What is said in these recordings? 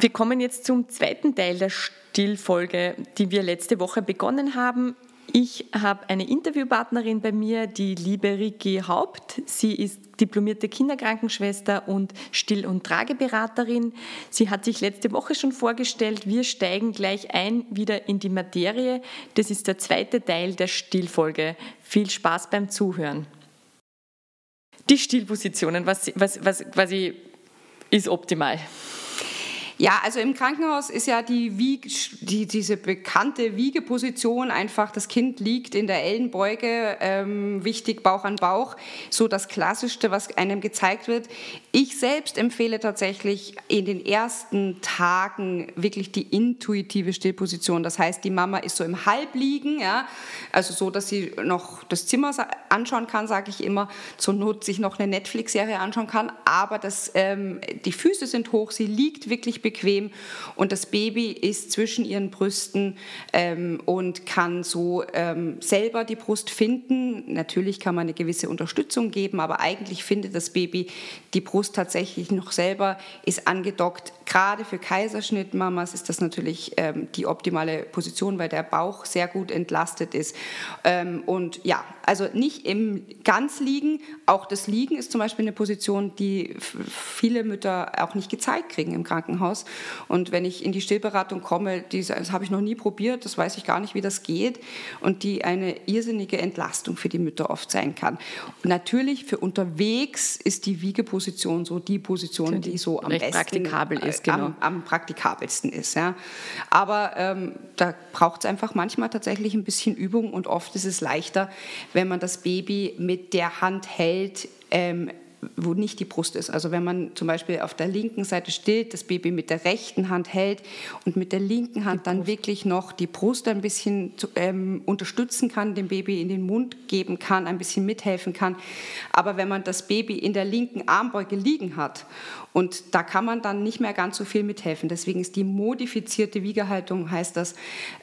Wir kommen jetzt zum zweiten Teil der Stillfolge, die wir letzte Woche begonnen haben. Ich habe eine Interviewpartnerin bei mir, die liebe Ricky Haupt. Sie ist diplomierte Kinderkrankenschwester und Still- und Trageberaterin. Sie hat sich letzte Woche schon vorgestellt. Wir steigen gleich ein wieder in die Materie. Das ist der zweite Teil der Stillfolge. Viel Spaß beim Zuhören. Die Stillpositionen, was, was, was quasi ist optimal. Ja, also im Krankenhaus ist ja die, Wieg, die diese bekannte Wiegeposition einfach, das Kind liegt in der Ellenbeuge, ähm, wichtig Bauch an Bauch, so das Klassischste, was einem gezeigt wird. Ich selbst empfehle tatsächlich in den ersten Tagen wirklich die intuitive Stillposition. Das heißt, die Mama ist so im Halbliegen, ja, also so, dass sie noch das Zimmer anschauen kann, sage ich immer, zur Not sich noch eine Netflix-Serie anschauen kann, aber das, ähm, die Füße sind hoch, sie liegt wirklich bequem und das Baby ist zwischen ihren Brüsten ähm, und kann so ähm, selber die Brust finden. Natürlich kann man eine gewisse Unterstützung geben, aber eigentlich findet das Baby die Brust tatsächlich noch selber, ist angedockt. Gerade für Kaiserschnittmamas ist das natürlich ähm, die optimale Position, weil der Bauch sehr gut entlastet ist. Ähm, und ja, also nicht im ganz liegen. Auch das Liegen ist zum Beispiel eine Position, die viele Mütter auch nicht gezeigt kriegen im Krankenhaus. Und wenn ich in die Stillberatung komme, die, das habe ich noch nie probiert, das weiß ich gar nicht, wie das geht. Und die eine irrsinnige Entlastung für die Mütter oft sein kann. Und natürlich für unterwegs ist die Wiegeposition so die Position, die, die so am besten praktikabel ist, genau. am, am praktikabelsten ist. Ja. Aber ähm, da braucht es einfach manchmal tatsächlich ein bisschen Übung und oft ist es leichter, wenn man das Baby mit der Hand hält, ähm, wo nicht die Brust ist. Also wenn man zum Beispiel auf der linken Seite stillt, das Baby mit der rechten Hand hält und mit der linken Hand dann wirklich noch die Brust ein bisschen zu, ähm, unterstützen kann, dem Baby in den Mund geben kann, ein bisschen mithelfen kann. Aber wenn man das Baby in der linken Armbeuge liegen hat und da kann man dann nicht mehr ganz so viel mithelfen. Deswegen ist die modifizierte Wiegehaltung, heißt das,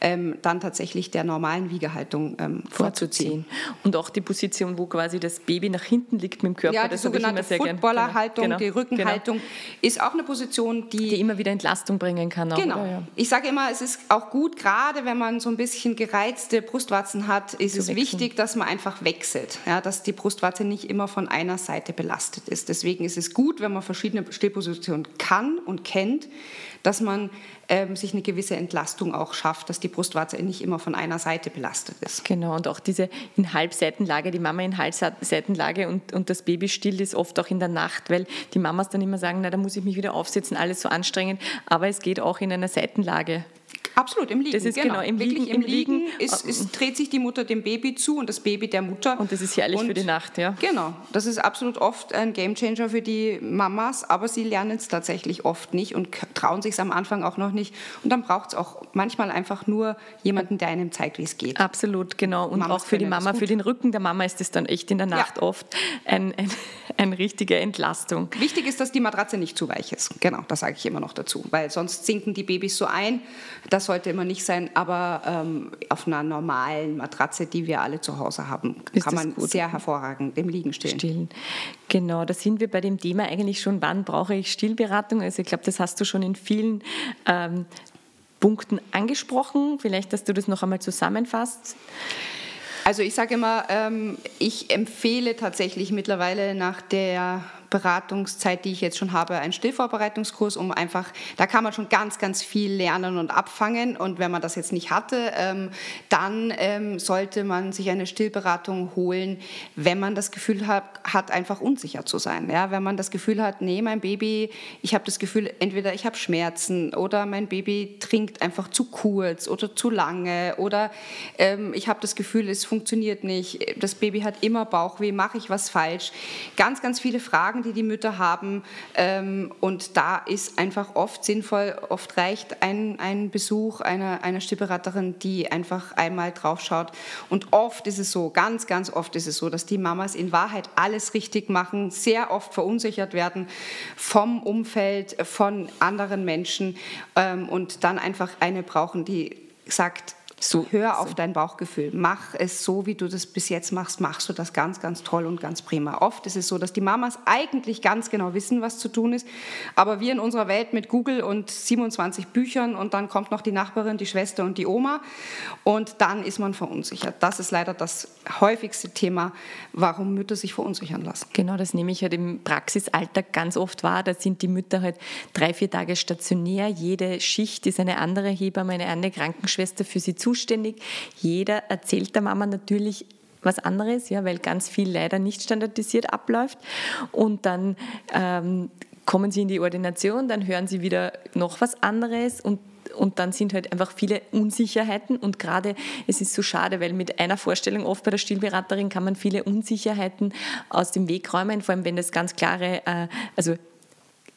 ähm, dann tatsächlich der normalen Wiegehaltung ähm, vorzuziehen. Und auch die Position, wo quasi das Baby nach hinten liegt mit dem Körper. Ja, die sogenannte Footballerhaltung, genau. die Rückenhaltung, genau. ist auch eine Position, die... Die immer wieder Entlastung bringen kann. Auch, genau. Ja. Ich sage immer, es ist auch gut, gerade wenn man so ein bisschen gereizte Brustwarzen hat, ist Zu es wechseln. wichtig, dass man einfach wechselt. Ja, dass die Brustwarze nicht immer von einer Seite belastet ist. Deswegen ist es gut, wenn man verschiedene Stillposition kann und kennt, dass man ähm, sich eine gewisse Entlastung auch schafft, dass die Brustwarze nicht immer von einer Seite belastet ist. Genau, und auch diese in Halbseitenlage, die Mama in Halbseitenlage und, und das Baby still ist oft auch in der Nacht, weil die Mamas dann immer sagen, na, da muss ich mich wieder aufsetzen, alles so anstrengend, aber es geht auch in einer Seitenlage. Absolut, im Liegen. Das ist genau, genau im Wirklich Liegen. Im Liegen ist, ist, dreht sich die Mutter dem Baby zu und das Baby der Mutter. Und das ist herrlich und, für die Nacht, ja. Genau, das ist absolut oft ein Gamechanger für die Mamas, aber sie lernen es tatsächlich oft nicht und trauen sich es am Anfang auch noch nicht. Und dann braucht es auch manchmal einfach nur jemanden, der einem zeigt, wie es geht. Absolut, genau. Und Mamas auch für die Mama, für den Rücken der Mama ist es dann echt in der Nacht ja. oft ein, ein, eine richtige Entlastung. Wichtig ist, dass die Matratze nicht zu weich ist. Genau, das sage ich immer noch dazu, weil sonst sinken die Babys so ein. Das sollte immer nicht sein aber ähm, auf einer normalen Matratze, die wir alle zu Hause haben, Ist kann man gut? sehr hervorragend im Liegen stillen. stillen. Genau, da sind wir bei dem Thema eigentlich schon, wann brauche ich Stillberatung? Also ich glaube, das hast du schon in vielen ähm, Punkten angesprochen. Vielleicht, dass du das noch einmal zusammenfasst. Also ich sage immer, ähm, ich empfehle tatsächlich mittlerweile nach der Beratungszeit, die ich jetzt schon habe, einen Stillvorbereitungskurs, um einfach, da kann man schon ganz, ganz viel lernen und abfangen. Und wenn man das jetzt nicht hatte, ähm, dann ähm, sollte man sich eine Stillberatung holen, wenn man das Gefühl hat, hat einfach unsicher zu sein. Ja? Wenn man das Gefühl hat, nee, mein Baby, ich habe das Gefühl, entweder ich habe Schmerzen oder mein Baby trinkt einfach zu kurz oder zu lange oder ähm, ich habe das Gefühl, es funktioniert nicht, das Baby hat immer Bauchweh, mache ich was falsch? Ganz, ganz viele Fragen, die die Mütter haben ähm, und da ist einfach oft sinnvoll, oft reicht ein, ein Besuch einer, einer Stillberaterin, die einfach einmal drauf schaut. Und oft ist es so, ganz, ganz oft ist es so, dass die Mamas in Wahrheit alles richtig machen, sehr oft verunsichert werden vom Umfeld, von anderen Menschen ähm, und dann einfach eine brauchen, die sagt, so, Hör auf so. dein Bauchgefühl. Mach es so, wie du das bis jetzt machst. Machst du das ganz, ganz toll und ganz prima. Oft ist es so, dass die Mamas eigentlich ganz genau wissen, was zu tun ist. Aber wir in unserer Welt mit Google und 27 Büchern und dann kommt noch die Nachbarin, die Schwester und die Oma. Und dann ist man verunsichert. Das ist leider das häufigste Thema, warum Mütter sich verunsichern lassen. Genau, das nehme ich halt im Praxisalltag ganz oft wahr. Da sind die Mütter halt drei, vier Tage stationär. Jede Schicht ist eine andere Hebamme, eine andere Krankenschwester für sie zu zuständig. Jeder erzählt der Mama natürlich was anderes, ja, weil ganz viel leider nicht standardisiert abläuft. Und dann ähm, kommen sie in die Ordination, dann hören sie wieder noch was anderes und und dann sind halt einfach viele Unsicherheiten und gerade es ist so schade, weil mit einer Vorstellung oft bei der Stillberaterin kann man viele Unsicherheiten aus dem Weg räumen, vor allem wenn das ganz klare, äh, also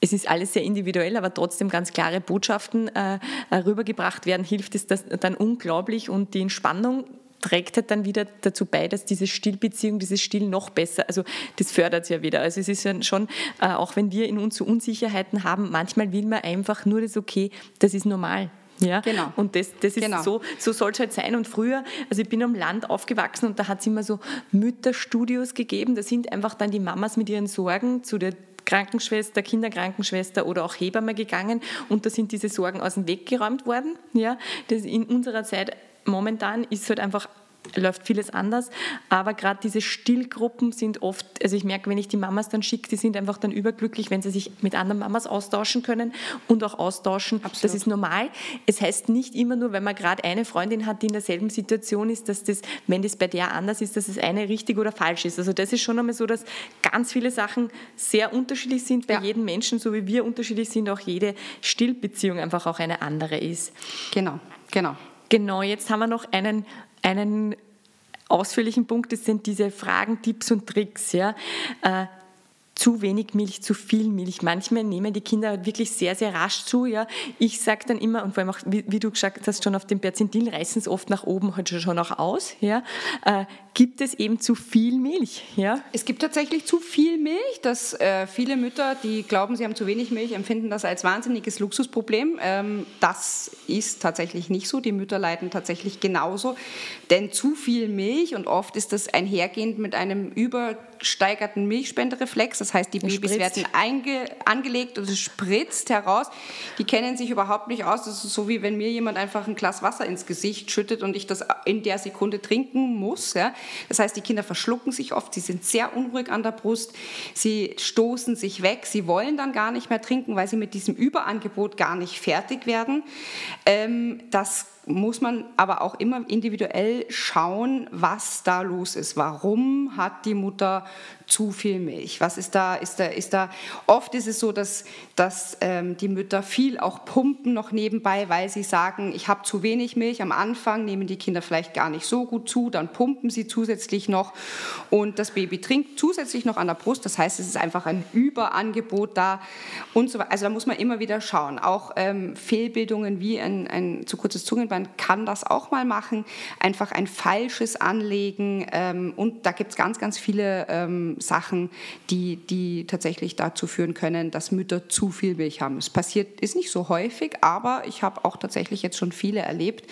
es ist alles sehr individuell, aber trotzdem ganz klare Botschaften äh, äh, rübergebracht werden, hilft es das dann unglaublich und die Entspannung trägt halt dann wieder dazu bei, dass diese Stillbeziehung, dieses Still noch besser, also das fördert es ja wieder. Also es ist ja schon, äh, auch wenn wir in uns so Unsicherheiten haben, manchmal will man einfach nur das okay, das ist normal. Ja, genau. Und das, das ist genau. so, so soll es halt sein. Und früher, also ich bin am Land aufgewachsen und da hat es immer so Mütterstudios gegeben. Da sind einfach dann die Mamas mit ihren Sorgen zu der Krankenschwester, Kinderkrankenschwester oder auch Hebamme gegangen und da sind diese Sorgen aus dem Weg geräumt worden. Ja, das in unserer Zeit momentan ist halt einfach läuft vieles anders. Aber gerade diese Stillgruppen sind oft, also ich merke, wenn ich die Mamas dann schicke, die sind einfach dann überglücklich, wenn sie sich mit anderen Mamas austauschen können und auch austauschen. Absolut. Das ist normal. Es heißt nicht immer nur, wenn man gerade eine Freundin hat, die in derselben Situation ist, dass das, wenn das bei der anders ist, dass es eine richtig oder falsch ist. Also das ist schon einmal so, dass ganz viele Sachen sehr unterschiedlich sind bei ja. jedem Menschen, so wie wir unterschiedlich sind, auch jede Stillbeziehung einfach auch eine andere ist. Genau, genau. Genau, jetzt haben wir noch einen einen ausführlichen Punkt, das sind diese Fragen, Tipps und Tricks. Ja. Zu wenig Milch, zu viel Milch. Manchmal nehmen die Kinder wirklich sehr, sehr rasch zu. Ja. Ich sage dann immer, und vor allem auch, wie, wie, du gesagt hast, schon auf dem Perzentil reißen es oft nach oben, halt schon auch aus. Ja. Äh, gibt es eben zu viel Milch? Ja. Es gibt tatsächlich zu viel Milch, dass äh, viele Mütter, die glauben, sie haben zu wenig Milch, empfinden das als wahnsinniges Luxusproblem. Ähm, das ist tatsächlich nicht so. Die Mütter leiden tatsächlich genauso. Denn zu viel Milch, und oft ist das einhergehend mit einem übersteigerten Milchspendereflex, das heißt, die Babys werden einge, angelegt und es spritzt heraus. Die kennen sich überhaupt nicht aus. Das ist so, wie wenn mir jemand einfach ein Glas Wasser ins Gesicht schüttet und ich das in der Sekunde trinken muss. Ja. Das heißt, die Kinder verschlucken sich oft, sie sind sehr unruhig an der Brust, sie stoßen sich weg, sie wollen dann gar nicht mehr trinken, weil sie mit diesem Überangebot gar nicht fertig werden. Ähm, das muss man aber auch immer individuell schauen, was da los ist. Warum hat die Mutter zu viel Milch? Was ist da? Ist da, ist da oft ist es so, dass, dass ähm, die Mütter viel auch pumpen noch nebenbei, weil sie sagen, ich habe zu wenig Milch. Am Anfang nehmen die Kinder vielleicht gar nicht so gut zu, dann pumpen sie zusätzlich noch und das Baby trinkt zusätzlich noch an der Brust. Das heißt, es ist einfach ein Überangebot da und so weiter. Also da muss man immer wieder schauen. Auch ähm, Fehlbildungen wie ein, ein zu kurzes Zungenbein kann das auch mal machen. Einfach ein falsches Anlegen ähm, und da gibt es ganz, ganz viele ähm, Sachen, die, die tatsächlich dazu führen können, dass Mütter zu viel Milch haben. Es passiert, ist nicht so häufig, aber ich habe auch tatsächlich jetzt schon viele erlebt.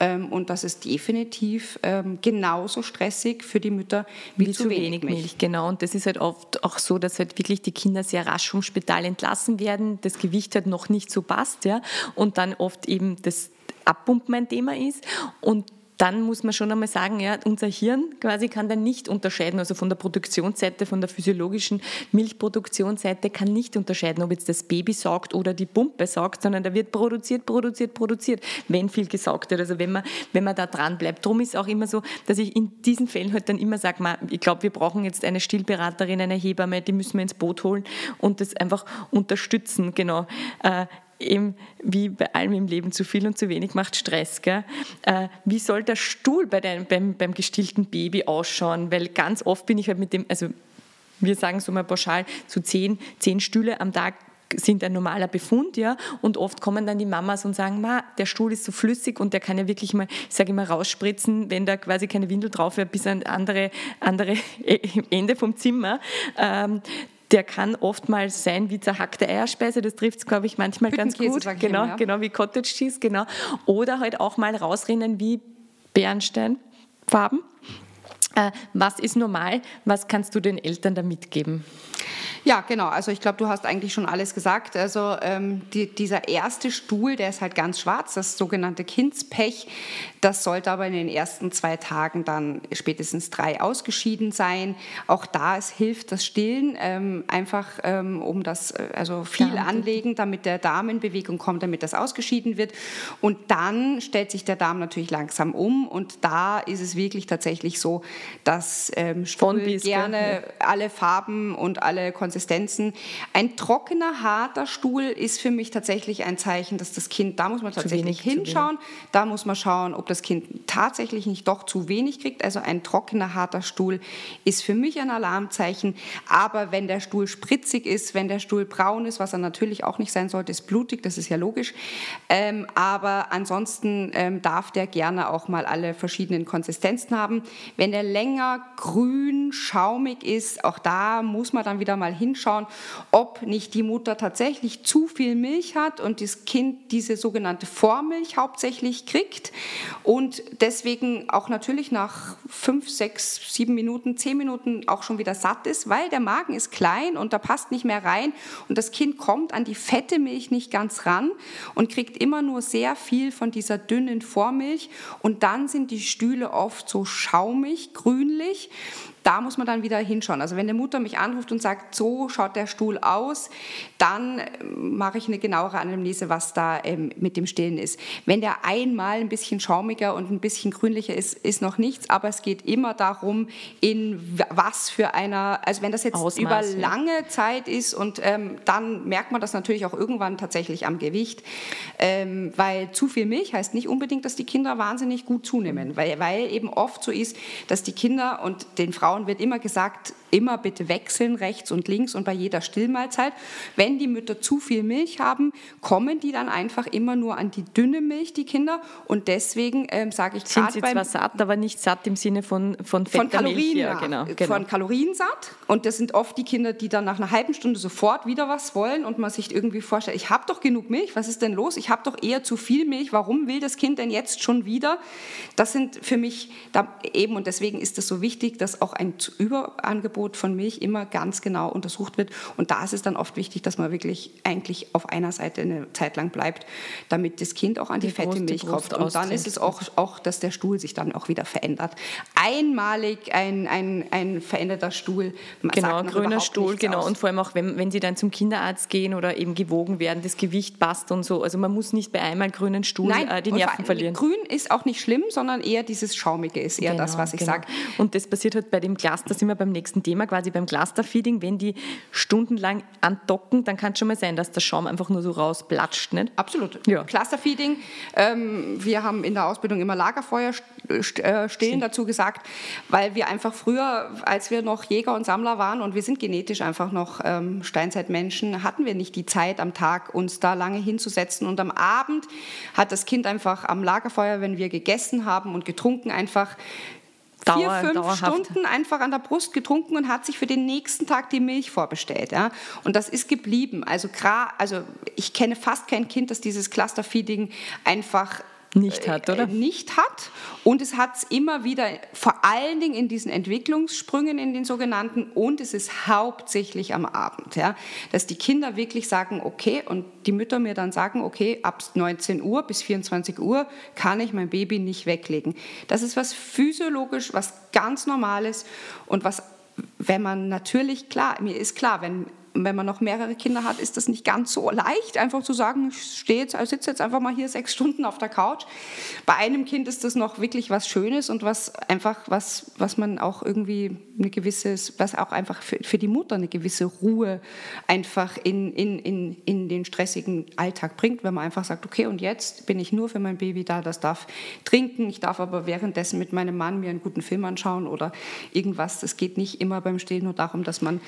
Ähm, und das ist definitiv ähm, genauso stressig für die Mütter wie, wie zu, wenig, wenig Milch. Milch. Genau, und das ist halt oft auch so, dass halt wirklich die Kinder sehr rasch vom Spital entlassen werden, das Gewicht halt noch nicht so passt, ja, und dann oft eben das Abpumpen ein Thema ist und dann muss man schon einmal sagen, ja, unser Hirn quasi kann dann nicht unterscheiden, also von der Produktionsseite, von der physiologischen Milchproduktionsseite kann nicht unterscheiden, ob jetzt das Baby saugt oder die Pumpe saugt, sondern da wird produziert, produziert, produziert, wenn viel gesaugt wird. Also wenn man, wenn man da dran bleibt. Darum ist auch immer so, dass ich in diesen Fällen halt dann immer sage, ich glaube, wir brauchen jetzt eine Stillberaterin, eine Hebamme, die müssen wir ins Boot holen und das einfach unterstützen, genau. Eben wie bei allem im Leben zu viel und zu wenig macht Stress. Gell? Äh, wie soll der Stuhl bei deinem, beim, beim gestillten Baby ausschauen? Weil ganz oft bin ich halt mit dem, also wir sagen so mal pauschal, so zehn, zehn Stühle am Tag sind ein normaler Befund, ja, und oft kommen dann die Mamas und sagen, Ma, der Stuhl ist so flüssig und der kann ja wirklich mal, ich sage immer, rausspritzen, wenn da quasi keine Windel drauf wäre, bis an andere, andere Ende vom Zimmer. Ähm, der kann oftmals sein wie zerhackte Eierspeise, das trifft es, glaube ich, manchmal ganz gut. Genau, ja. genau wie Cottage Cheese, genau. Oder halt auch mal rausrennen wie Bernsteinfarben. Äh, was ist normal? Was kannst du den Eltern da mitgeben? Ja, genau. Also ich glaube, du hast eigentlich schon alles gesagt. Also ähm, die, dieser erste Stuhl, der ist halt ganz schwarz, das sogenannte Kindspech. Das sollte aber in den ersten zwei Tagen dann spätestens drei ausgeschieden sein. Auch da es hilft das Stillen ähm, einfach, ähm, um das äh, also viel Darm. anlegen, damit der Darm in Bewegung kommt, damit das ausgeschieden wird. Und dann stellt sich der Darm natürlich langsam um und da ist es wirklich tatsächlich so, dass ähm, Stuhl gerne alle Farben und alle Konsistenzen Konsistenzen. Ein trockener, harter Stuhl ist für mich tatsächlich ein Zeichen, dass das Kind, da muss man tatsächlich wenig, hinschauen, da muss man schauen, ob das Kind tatsächlich nicht doch zu wenig kriegt. Also ein trockener, harter Stuhl ist für mich ein Alarmzeichen. Aber wenn der Stuhl spritzig ist, wenn der Stuhl braun ist, was er natürlich auch nicht sein sollte, ist blutig, das ist ja logisch. Ähm, aber ansonsten ähm, darf der gerne auch mal alle verschiedenen Konsistenzen haben. Wenn der länger grün, schaumig ist, auch da muss man dann wieder mal hinschauen, ob nicht die Mutter tatsächlich zu viel Milch hat und das Kind diese sogenannte Vormilch hauptsächlich kriegt und deswegen auch natürlich nach fünf, sechs, sieben Minuten, zehn Minuten auch schon wieder satt ist, weil der Magen ist klein und da passt nicht mehr rein und das Kind kommt an die fette Milch nicht ganz ran und kriegt immer nur sehr viel von dieser dünnen Vormilch und dann sind die Stühle oft so schaumig, grünlich da muss man dann wieder hinschauen. Also wenn die Mutter mich anruft und sagt, so schaut der Stuhl aus, dann ähm, mache ich eine genauere Analyse, was da ähm, mit dem Stillen ist. Wenn der einmal ein bisschen schaumiger und ein bisschen grünlicher ist, ist noch nichts, aber es geht immer darum, in was für einer, also wenn das jetzt Ausmaß, über lange Zeit ist und ähm, dann merkt man das natürlich auch irgendwann tatsächlich am Gewicht, ähm, weil zu viel Milch heißt nicht unbedingt, dass die Kinder wahnsinnig gut zunehmen, weil, weil eben oft so ist, dass die Kinder und den Frauen Frauen wird immer gesagt, immer bitte wechseln rechts und links und bei jeder Stillmahlzeit. Wenn die Mütter zu viel Milch haben, kommen die dann einfach immer nur an die dünne Milch, die Kinder. Und deswegen ähm, sage ich gerade Sind sie zwar satt, aber nicht satt im Sinne von von, von Kalorien, ja, genau, genau. von Kalorien satt. Und das sind oft die Kinder, die dann nach einer halben Stunde sofort wieder was wollen und man sich irgendwie vorstellt, ich habe doch genug Milch, was ist denn los? Ich habe doch eher zu viel Milch. Warum will das Kind denn jetzt schon wieder? Das sind für mich da eben und deswegen ist es so wichtig, dass auch ein Überangebot Angebot von Milch immer ganz genau untersucht wird. Und da ist es dann oft wichtig, dass man wirklich eigentlich auf einer Seite eine Zeit lang bleibt, damit das Kind auch an die, die fette Brust, Milch kommt. Und dann ist es auch, auch, dass der Stuhl sich dann auch wieder verändert. Einmalig ein, ein, ein veränderter Stuhl. Genau, grüner Stuhl, genau. Aus. Und vor allem auch, wenn, wenn Sie dann zum Kinderarzt gehen oder eben gewogen werden, das Gewicht passt und so. Also man muss nicht bei einmal grünen Stuhl Nein, äh, die Nerven verlieren. Grün ist auch nicht schlimm, sondern eher dieses Schaumige ist eher genau, das, was ich genau. sage. Und das passiert halt bei dem Glas, da sind wir beim nächsten Thema Thema quasi beim Clusterfeeding, wenn die stundenlang andocken, dann kann es schon mal sein, dass der Schaum einfach nur so rausplatscht. Nicht? Absolut. Ja. Clusterfeeding, ähm, wir haben in der Ausbildung immer Lagerfeuer äh, stehen dazu gesagt, weil wir einfach früher, als wir noch Jäger und Sammler waren und wir sind genetisch einfach noch ähm, Steinzeitmenschen, hatten wir nicht die Zeit am Tag, uns da lange hinzusetzen. Und am Abend hat das Kind einfach am Lagerfeuer, wenn wir gegessen haben und getrunken, einfach Dauer, vier, fünf dauerhaft. Stunden einfach an der Brust getrunken und hat sich für den nächsten Tag die Milch vorbestellt. Ja? Und das ist geblieben. Also, also ich kenne fast kein Kind, das dieses Clusterfeeding einfach nicht hat, oder? Äh, nicht hat. Und es hat es immer wieder, vor allen Dingen in diesen Entwicklungssprüngen, in den sogenannten, und es ist hauptsächlich am Abend, ja, dass die Kinder wirklich sagen, okay, und die Mütter mir dann sagen, okay, ab 19 Uhr bis 24 Uhr kann ich mein Baby nicht weglegen. Das ist was physiologisch, was ganz Normales und was wenn man natürlich, klar, mir ist klar, wenn wenn man noch mehrere Kinder hat, ist das nicht ganz so leicht, einfach zu sagen, ich stehe jetzt, ich sitze jetzt einfach mal hier sechs Stunden auf der Couch. Bei einem Kind ist das noch wirklich was Schönes und was einfach, was, was man auch irgendwie eine gewisse, was auch einfach für, für die Mutter eine gewisse Ruhe einfach in, in, in, in den stressigen Alltag bringt, wenn man einfach sagt, okay, und jetzt bin ich nur für mein Baby da, das darf trinken, ich darf aber währenddessen mit meinem Mann mir einen guten Film anschauen oder irgendwas. Das geht nicht immer beim Stillen nur darum, dass man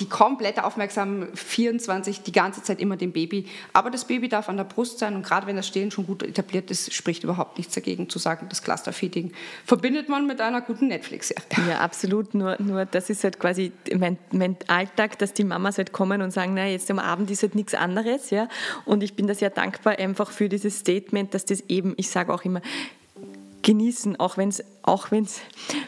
die komplette aufmerksam 24 die ganze Zeit immer dem Baby. Aber das Baby darf an der Brust sein und gerade wenn das Stillen schon gut etabliert ist, spricht überhaupt nichts dagegen zu sagen, das Clusterfeeding verbindet man mit einer guten Netflix-Serie. Ja, absolut. Nur, nur das ist halt quasi mein, mein Alltag, dass die Mamas halt kommen und sagen, na jetzt am Abend ist halt nichts anderes. Ja? Und ich bin da sehr dankbar einfach für dieses Statement, dass das eben, ich sage auch immer, genießen, auch wenn es auch wenn's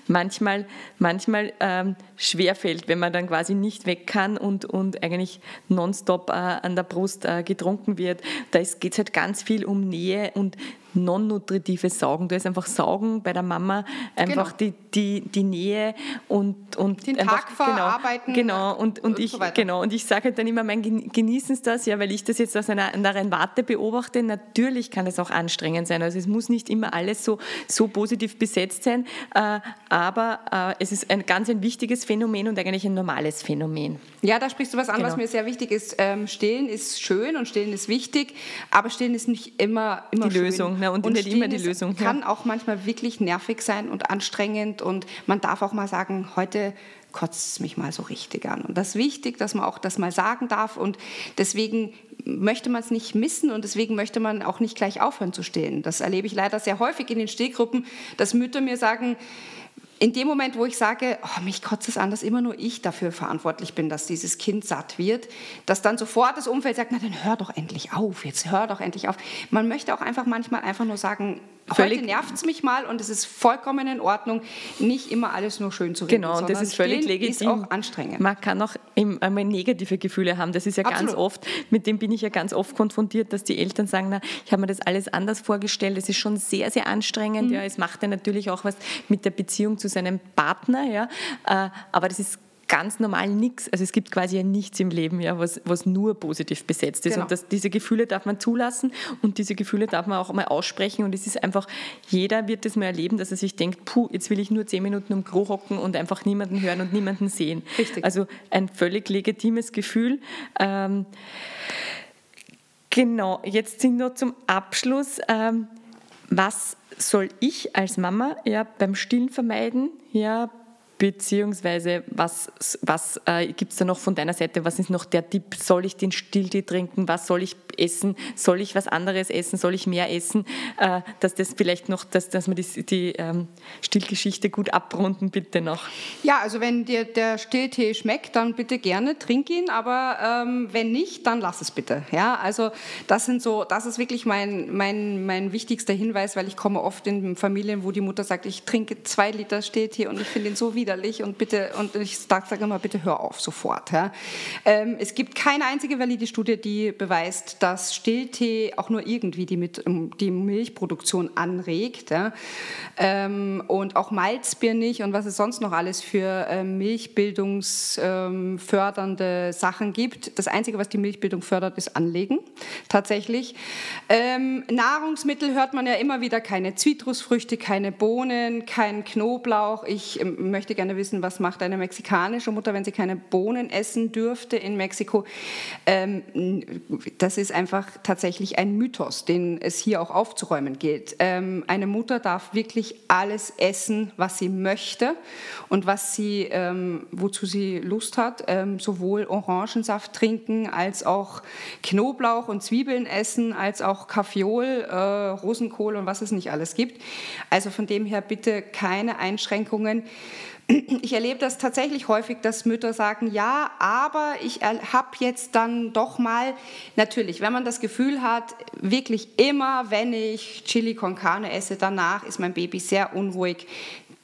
manchmal, manchmal ähm, schwerfällt, wenn man dann quasi nicht weg kann und, und eigentlich nonstop äh, an der Brust äh, getrunken wird. Da geht es halt ganz viel um Nähe und non-nutritives Saugen. Du hast einfach Saugen bei der Mama, einfach genau. die, die, die Nähe und, und den einfach, Tag verarbeiten. Genau, und, und, und ich, so genau, und ich sage halt dann immer, mein genießen es das, ja, weil ich das jetzt aus einer anderen Warte beobachte. Natürlich kann es auch anstrengend sein. Also es muss nicht immer alles so, so positiv besetzt sein, äh, aber äh, es ist ein ganz ein wichtiges Phänomen und eigentlich ein normales Phänomen. Ja, da sprichst du was an, genau. was mir sehr wichtig ist. Ähm, stillen ist schön und stillen ist wichtig, aber stillen ist nicht immer, immer die schön. Lösung. Ne? Und, und nicht immer die Lösung. kann ja. auch manchmal wirklich nervig sein und anstrengend und man darf auch mal sagen, heute kotzt es mich mal so richtig an. Und das ist wichtig, dass man auch das mal sagen darf und deswegen möchte man es nicht missen und deswegen möchte man auch nicht gleich aufhören zu stillen. Das erlebe ich leider sehr häufig in den Stillgruppen, dass Mütter mir sagen, in dem Moment, wo ich sage, oh, mich kotzt es an, dass immer nur ich dafür verantwortlich bin, dass dieses Kind satt wird, dass dann sofort das Umfeld sagt, na dann hör doch endlich auf, jetzt hör doch endlich auf. Man möchte auch einfach manchmal einfach nur sagen, Völlig Heute nervt es mich mal und es ist vollkommen in Ordnung, nicht immer alles nur schön zu reden. Genau, und das ist völlig legitim. Ist auch anstrengend. Man kann auch einmal negative Gefühle haben. Das ist ja Absolut. ganz oft, mit dem bin ich ja ganz oft konfrontiert, dass die Eltern sagen, na, ich habe mir das alles anders vorgestellt. Es ist schon sehr, sehr anstrengend. Mhm. Ja, es macht ja natürlich auch was mit der Beziehung zu seinem Partner. Ja, äh, aber das ist ganz normal nichts. Also es gibt quasi ja nichts im Leben, ja, was, was nur positiv besetzt ist. Genau. Und das, diese Gefühle darf man zulassen und diese Gefühle darf man auch mal aussprechen. Und es ist einfach, jeder wird das mal erleben, dass er sich denkt, puh, jetzt will ich nur zehn Minuten im Klo hocken und einfach niemanden hören und niemanden sehen. Richtig. Also ein völlig legitimes Gefühl. Ähm, genau, jetzt sind noch zum Abschluss. Ähm, was soll ich als Mama ja, beim Stillen vermeiden? Ja, Beziehungsweise, was, was äh, gibt es da noch von deiner Seite? Was ist noch der Tipp? Soll ich den Stilltee trinken? Was soll ich essen? Soll ich was anderes essen? Soll ich mehr essen? Äh, dass das vielleicht noch, dass, dass wir die, die ähm, Stillgeschichte gut abrunden, bitte noch. Ja, also wenn dir der Stilltee schmeckt, dann bitte gerne trink ihn, aber ähm, wenn nicht, dann lass es bitte. Ja, also das sind so, das ist wirklich mein, mein, mein wichtigster Hinweis, weil ich komme oft in Familien, wo die Mutter sagt, ich trinke zwei Liter Stilltee und ich finde ihn so widerlich und bitte, und ich sage immer, bitte hör auf sofort. Ja. Ähm, es gibt keine einzige valide Studie, die beweist, dass Stilltee auch nur irgendwie die, mit, ähm, die Milchproduktion anregt. Ja. Ähm, und auch Malzbier nicht und was es sonst noch alles für milchbildungsfördernde Sachen gibt. Das Einzige, was die Milchbildung fördert, ist Anlegen, tatsächlich. Nahrungsmittel hört man ja immer wieder, keine Zitrusfrüchte, keine Bohnen, kein Knoblauch. Ich ähm, möchte gerne wissen, was macht eine mexikanische Mutter, wenn sie keine Bohnen essen dürfte in Mexiko. Ähm, das ist einfach tatsächlich ein Mythos, den es hier auch aufzuräumen gilt. Ähm, eine Mutter darf wirklich alles essen, was sie möchte und was sie, ähm, wozu sie Lust hat, sowohl Orangensaft trinken als auch Knoblauch und Zwiebeln essen, als auch Kaffeeol, äh, Rosenkohl und was es nicht alles gibt. Also von dem her bitte keine Einschränkungen. Ich erlebe das tatsächlich häufig, dass Mütter sagen, ja, aber ich habe jetzt dann doch mal, natürlich, wenn man das Gefühl hat, wirklich immer, wenn ich Chili con Carne esse, danach ist mein Baby sehr unruhig,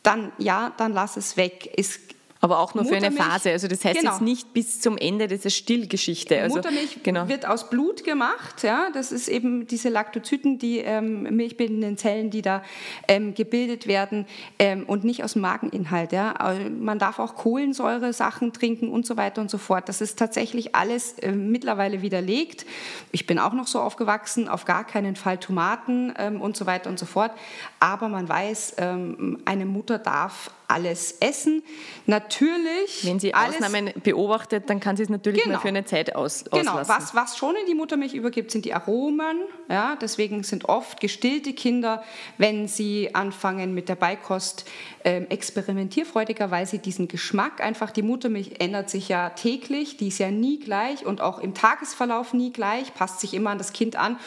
dann ja, dann lass es weg. Ist aber auch nur für eine Phase. Also das heißt genau. jetzt nicht bis zum Ende dieser Stillgeschichte. Also, Muttermilch genau. wird aus Blut gemacht. Ja? Das ist eben diese Laktozyten, die ähm, milchbildenden Zellen, die da ähm, gebildet werden ähm, und nicht aus dem Mageninhalt. Ja? Man darf auch Kohlensäure-Sachen trinken und so weiter und so fort. Das ist tatsächlich alles äh, mittlerweile widerlegt. Ich bin auch noch so aufgewachsen, auf gar keinen Fall Tomaten ähm, und so weiter und so fort. Aber man weiß, ähm, eine Mutter darf alles essen. Natürlich. Wenn sie alles, Ausnahmen beobachtet, dann kann sie es natürlich genau. mal für eine Zeit aus, genau. auslassen. Genau, was, was schon in die Muttermilch übergibt, sind die Aromen. Ja, deswegen sind oft gestillte Kinder, wenn sie anfangen mit der Beikost, ähm, experimentierfreudiger, weil sie diesen Geschmack einfach, die Muttermilch ändert sich ja täglich, die ist ja nie gleich und auch im Tagesverlauf nie gleich, passt sich immer an das Kind an.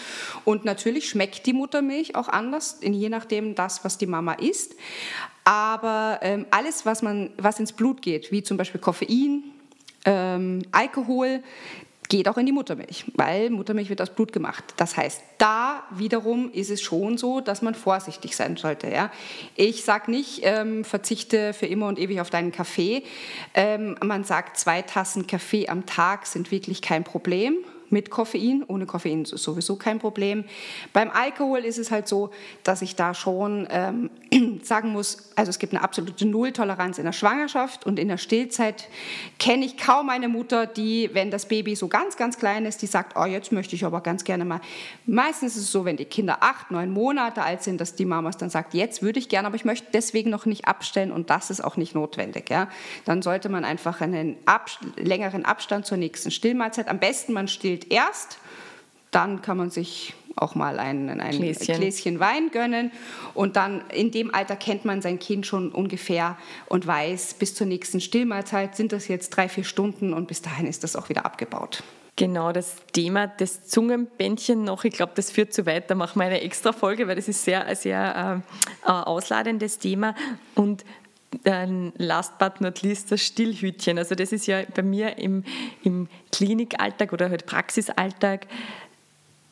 Und natürlich schmeckt die Muttermilch auch anders, je nachdem das, was die Mama isst. Aber ähm, alles, was, man, was ins Blut geht, wie zum Beispiel Koffein, ähm, Alkohol, geht auch in die Muttermilch, weil Muttermilch wird aus Blut gemacht. Das heißt, da wiederum ist es schon so, dass man vorsichtig sein sollte. Ja? Ich sage nicht, ähm, verzichte für immer und ewig auf deinen Kaffee. Ähm, man sagt, zwei Tassen Kaffee am Tag sind wirklich kein Problem mit Koffein. Ohne Koffein ist sowieso kein Problem. Beim Alkohol ist es halt so, dass ich da schon ähm, sagen muss, also es gibt eine absolute Nulltoleranz in der Schwangerschaft und in der Stillzeit kenne ich kaum eine Mutter, die, wenn das Baby so ganz, ganz klein ist, die sagt, oh, jetzt möchte ich aber ganz gerne mal. Meistens ist es so, wenn die Kinder acht, neun Monate alt sind, dass die Mamas dann sagt, jetzt würde ich gerne, aber ich möchte deswegen noch nicht abstellen und das ist auch nicht notwendig. Ja? Dann sollte man einfach einen Ab längeren Abstand zur nächsten Stillmahlzeit, am besten man stillt erst, dann kann man sich auch mal ein, ein Gläschen. Gläschen. Wein gönnen. Und dann in dem Alter kennt man sein Kind schon ungefähr und weiß, bis zur nächsten Stillmahlzeit sind das jetzt drei, vier Stunden und bis dahin ist das auch wieder abgebaut. Genau, das Thema des Zungenbändchen noch, ich glaube, das führt zu weit, da machen wir eine extra Folge, weil das ist sehr, sehr äh, ausladendes Thema. Und last but not least das Stillhütchen. Also das ist ja bei mir im, im Klinikalltag oder halt Praxisalltag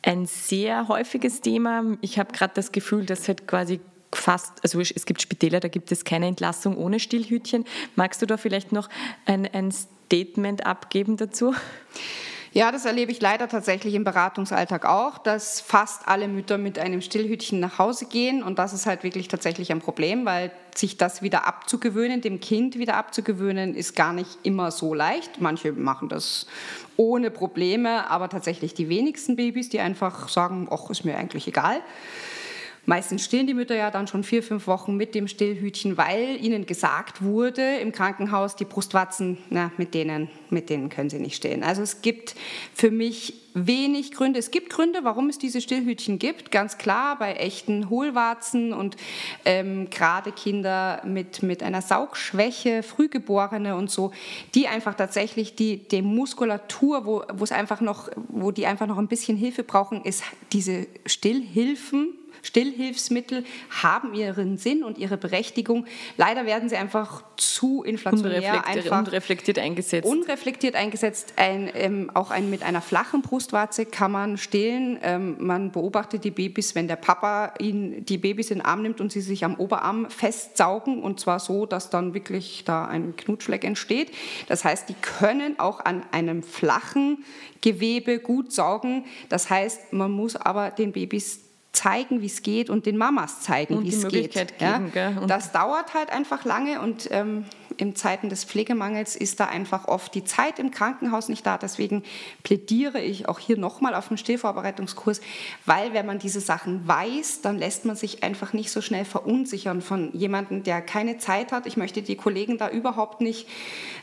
ein sehr häufiges Thema. Ich habe gerade das Gefühl, dass halt quasi fast, also es gibt Spitäler, da gibt es keine Entlassung ohne Stillhütchen. Magst du da vielleicht noch ein, ein Statement abgeben dazu? Ja, das erlebe ich leider tatsächlich im Beratungsalltag auch, dass fast alle Mütter mit einem Stillhütchen nach Hause gehen. Und das ist halt wirklich tatsächlich ein Problem, weil sich das wieder abzugewöhnen, dem Kind wieder abzugewöhnen, ist gar nicht immer so leicht. Manche machen das ohne Probleme, aber tatsächlich die wenigsten Babys, die einfach sagen, ach, ist mir eigentlich egal. Meistens stillen die Mütter ja dann schon vier, fünf Wochen mit dem Stillhütchen, weil ihnen gesagt wurde im Krankenhaus, die Brustwarzen, na, mit, denen, mit denen können sie nicht stillen. Also es gibt für mich wenig Gründe. Es gibt Gründe, warum es diese Stillhütchen gibt, ganz klar, bei echten Hohlwarzen und ähm, gerade Kinder mit, mit einer Saugschwäche, Frühgeborene und so, die einfach tatsächlich die, die Muskulatur, wo, einfach noch, wo die einfach noch ein bisschen Hilfe brauchen, ist diese Stillhilfen Stillhilfsmittel haben ihren Sinn und ihre Berechtigung. Leider werden sie einfach zu inflationär, unreflektiert, einfach unreflektiert eingesetzt. Unreflektiert eingesetzt. Ein, ähm, auch ein, mit einer flachen Brustwarze kann man stillen. Ähm, man beobachtet die Babys, wenn der Papa ihn, die Babys in den Arm nimmt und sie sich am Oberarm festsaugen und zwar so, dass dann wirklich da ein Knutschfleck entsteht. Das heißt, die können auch an einem flachen Gewebe gut saugen. Das heißt, man muss aber den Babys zeigen, wie es geht und den Mamas zeigen, wie es geht. Geben, ja? Das dauert halt einfach lange und ähm, in Zeiten des Pflegemangels ist da einfach oft die Zeit im Krankenhaus nicht da. Deswegen plädiere ich auch hier nochmal auf den Stillvorbereitungskurs, weil wenn man diese Sachen weiß, dann lässt man sich einfach nicht so schnell verunsichern von jemandem, der keine Zeit hat. Ich möchte die Kollegen da überhaupt nicht,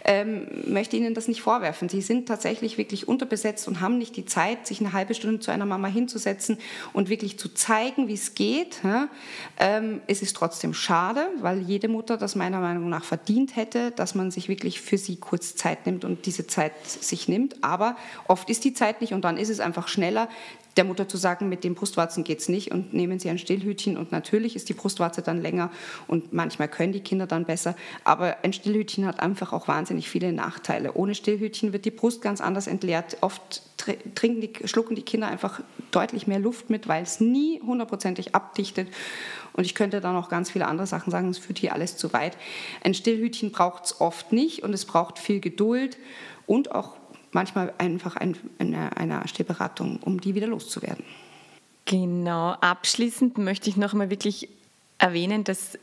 ähm, möchte ihnen das nicht vorwerfen. Sie sind tatsächlich wirklich unterbesetzt und haben nicht die Zeit, sich eine halbe Stunde zu einer Mama hinzusetzen und wirklich zu zeigen, wie es geht. Ähm, es ist trotzdem schade, weil jede Mutter das meiner Meinung nach verdient hätte, dass man sich wirklich für sie kurz Zeit nimmt und diese Zeit sich nimmt. Aber oft ist die Zeit nicht und dann ist es einfach schneller der Mutter zu sagen, mit dem Brustwarzen geht es nicht und nehmen Sie ein Stillhütchen und natürlich ist die Brustwarze dann länger und manchmal können die Kinder dann besser, aber ein Stillhütchen hat einfach auch wahnsinnig viele Nachteile. Ohne Stillhütchen wird die Brust ganz anders entleert. Oft trinken die, schlucken die Kinder einfach deutlich mehr Luft mit, weil es nie hundertprozentig abdichtet. Und ich könnte da noch ganz viele andere Sachen sagen, es führt hier alles zu weit. Ein Stillhütchen braucht es oft nicht und es braucht viel Geduld und auch manchmal einfach ein, eine, eine Stillberatung, um die wieder loszuwerden. Genau. Abschließend möchte ich noch einmal wirklich erwähnen, dass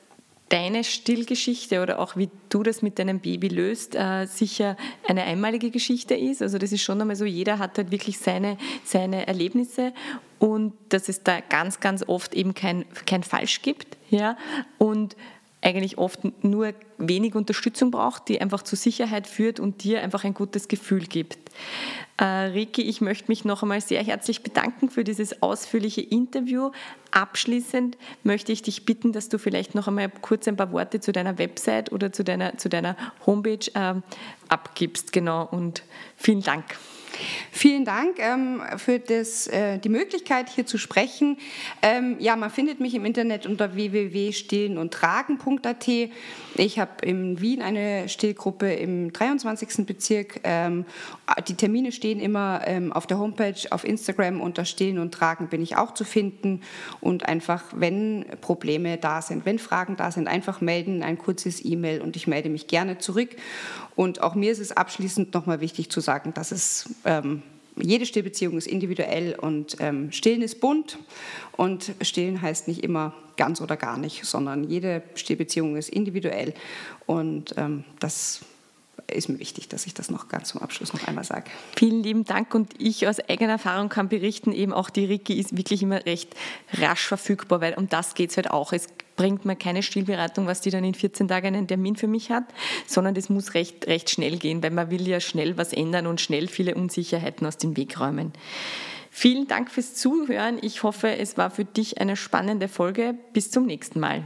deine Stillgeschichte oder auch wie du das mit deinem Baby löst, äh, sicher eine einmalige Geschichte ist. Also das ist schon einmal so, jeder hat halt wirklich seine, seine Erlebnisse und dass es da ganz, ganz oft eben kein, kein Falsch gibt. Ja? Und eigentlich oft nur wenig Unterstützung braucht, die einfach zur Sicherheit führt und dir einfach ein gutes Gefühl gibt. Äh, Riki, ich möchte mich noch einmal sehr herzlich bedanken für dieses ausführliche Interview. Abschließend möchte ich dich bitten, dass du vielleicht noch einmal kurz ein paar Worte zu deiner Website oder zu deiner, zu deiner Homepage äh, abgibst. Genau, und vielen Dank. Vielen Dank ähm, für das, äh, die Möglichkeit, hier zu sprechen. Ähm, ja, man findet mich im Internet unter www.stillenundtragen.at. Ich habe in Wien eine Stillgruppe im 23. Bezirk. Ähm, die Termine stehen immer ähm, auf der Homepage, auf Instagram unter Stillen und Tragen bin ich auch zu finden. Und einfach, wenn Probleme da sind, wenn Fragen da sind, einfach melden, ein kurzes E-Mail und ich melde mich gerne zurück. Und auch mir ist es abschließend nochmal wichtig zu sagen, dass es ähm, jede Stillbeziehung ist individuell und ähm, Stillen ist bunt. Und Stillen heißt nicht immer ganz oder gar nicht, sondern jede Stillbeziehung ist individuell. Und ähm, das ist mir wichtig, dass ich das noch ganz zum Abschluss noch einmal sage. Vielen lieben Dank und ich aus eigener Erfahrung kann berichten, eben auch die Ricky ist wirklich immer recht rasch verfügbar, weil um das geht es halt auch. Es bringt mir keine Stillberatung, was die dann in 14 Tagen einen Termin für mich hat, sondern das muss recht, recht schnell gehen, weil man will ja schnell was ändern und schnell viele Unsicherheiten aus dem Weg räumen. Vielen Dank fürs Zuhören. Ich hoffe, es war für dich eine spannende Folge. Bis zum nächsten Mal.